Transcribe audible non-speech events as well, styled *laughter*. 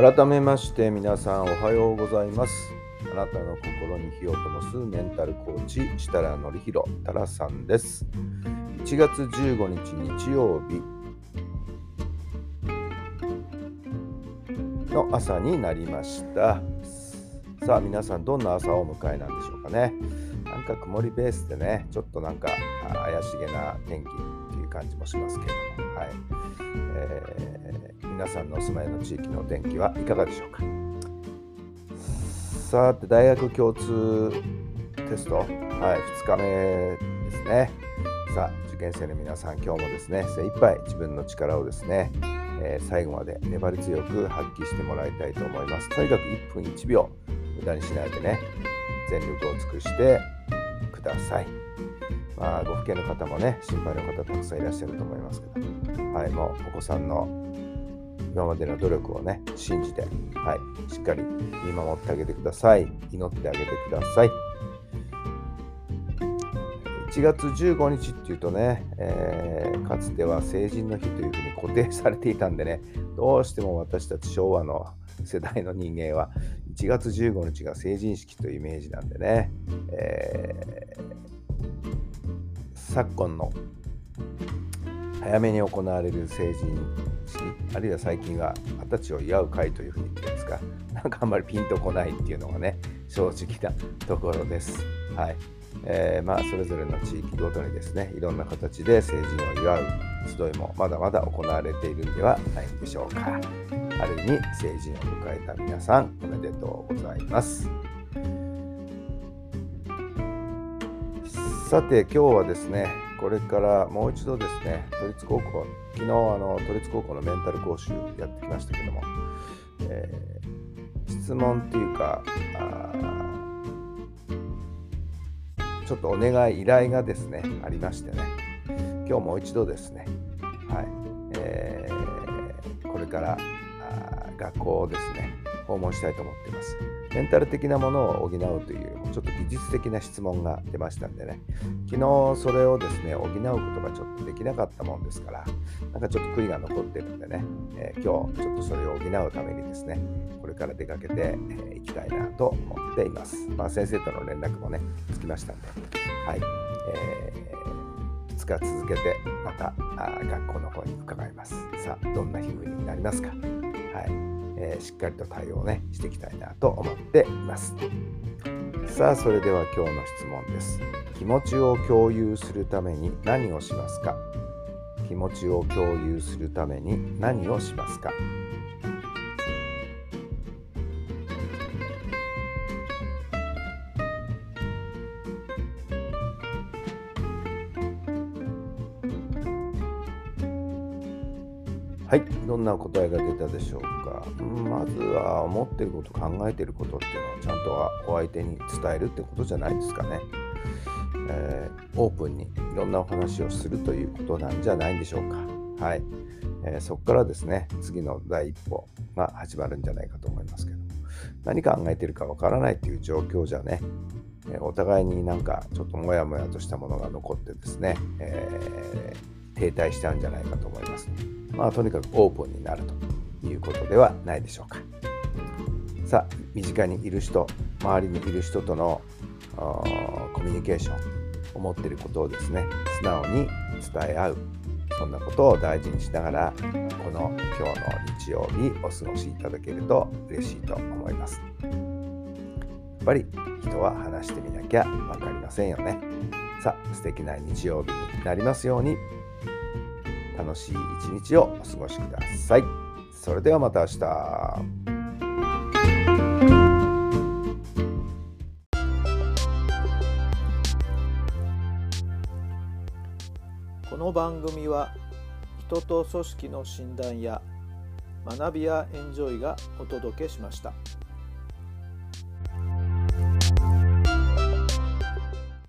改めまして皆さんおはようございます。あなたの心に火を灯すメンタルコーチ設楽範弘太良さんです。1月15日日曜日の朝になりました。さあ皆さんどんな朝を迎えなんでしょうかね。なんか曇りベースでねちょっとなんか怪しげな天気っていう感じもしますけれども。はい、えー、皆さんのお住まいの地域の天気はいかがでしょうか。さて大学共通テスト、はい、2日目ですね。さあ受験生の皆さん今日もですね精一杯自分の力をですね、えー、最後まで粘り強く発揮してもらいたいと思います。とにかく1分1秒無駄にしないでね全力を尽くしてください。まあ、ご父兄の方もね心配の方たくさんいらっしゃると思いますけど、はい、もうお子さんの今までの努力をね信じて、はい、しっかり見守ってあげてください。祈ってあげてください。1月15日っていうとね、えー、かつては成人の日というふうに固定されていたんでねどうしても私たち昭和の世代の人間は1月15日が成人式というイメージなんでね、えー、昨今の早めに行われる成人式あるいは最近は二十歳を祝う会というふうに言ってますか *laughs* なんかあんまりピンとこないっていうのがね正直なところです。はいえー、まあ、それぞれの地域ごとにですねいろんな形で成人を祝う集いもまだまだ行われているんではないでしょうか。ある意味成人を迎えた皆さんおめでとうございますさて今日はですねこれからもう一度ですね都立高校昨日あの都立高校のメンタル講習やってきましたけども、えー、質問っていうかちょっとお願い依頼がですねありましてね。今日もう一度ですね。はい、えー、これから学校をですね訪問したいと思っています。メンタル的なものを補うというちょっと技術的な質問が出ましたんでね。昨日それをですね補うことがちょっとできなかったもんですからなんかちょっと悔いが残ってるんでね、えー、今日ちょっとそれを補うためにですねこれから出かけてい、えー、きたいなと思っています。まあ先生との連絡もねつきましたんで。はい、えー、2日続けてまた学校の方に伺います。さあどんな日になりますか？はい。えー、しっかりと対応ねしていきたいなと思っています。さあそれでは今日の質問です。気持ちを共有するために何をしますか？気持ちを共有するために何をしますか？はい、どんな答えが出たでしょうか？まずは思ってること、考えてることっていうのをちゃんとお相手に伝えるってことじゃないですかね。えー、オープンにいろんなお話をするということなんじゃないんでしょうか。はい。えー、そこからですね、次の第一歩が始まるんじゃないかと思いますけども、何考えてるかわからないっていう状況じゃね、えお互いになんかちょっともやもやとしたものが残ってですね、えー、停滞しちゃうんじゃないかと思います。まあ、とにかくオープンになるということではないでしょうか。さあ、身近にいる人、周りにいる人とのコミュニケーション、思ってることをですね、素直に伝え合う、そんなことを大事にしながら、この今日の日曜日お過ごしいただけると嬉しいと思います。ぱり人は話してみなきゃ分かりませんよね。さあ、素敵な日曜日になりますように。楽しい一日をお過ごしください。それではまた明日。この番組は人と組織の診断や学びやエンジョイがお届けしました。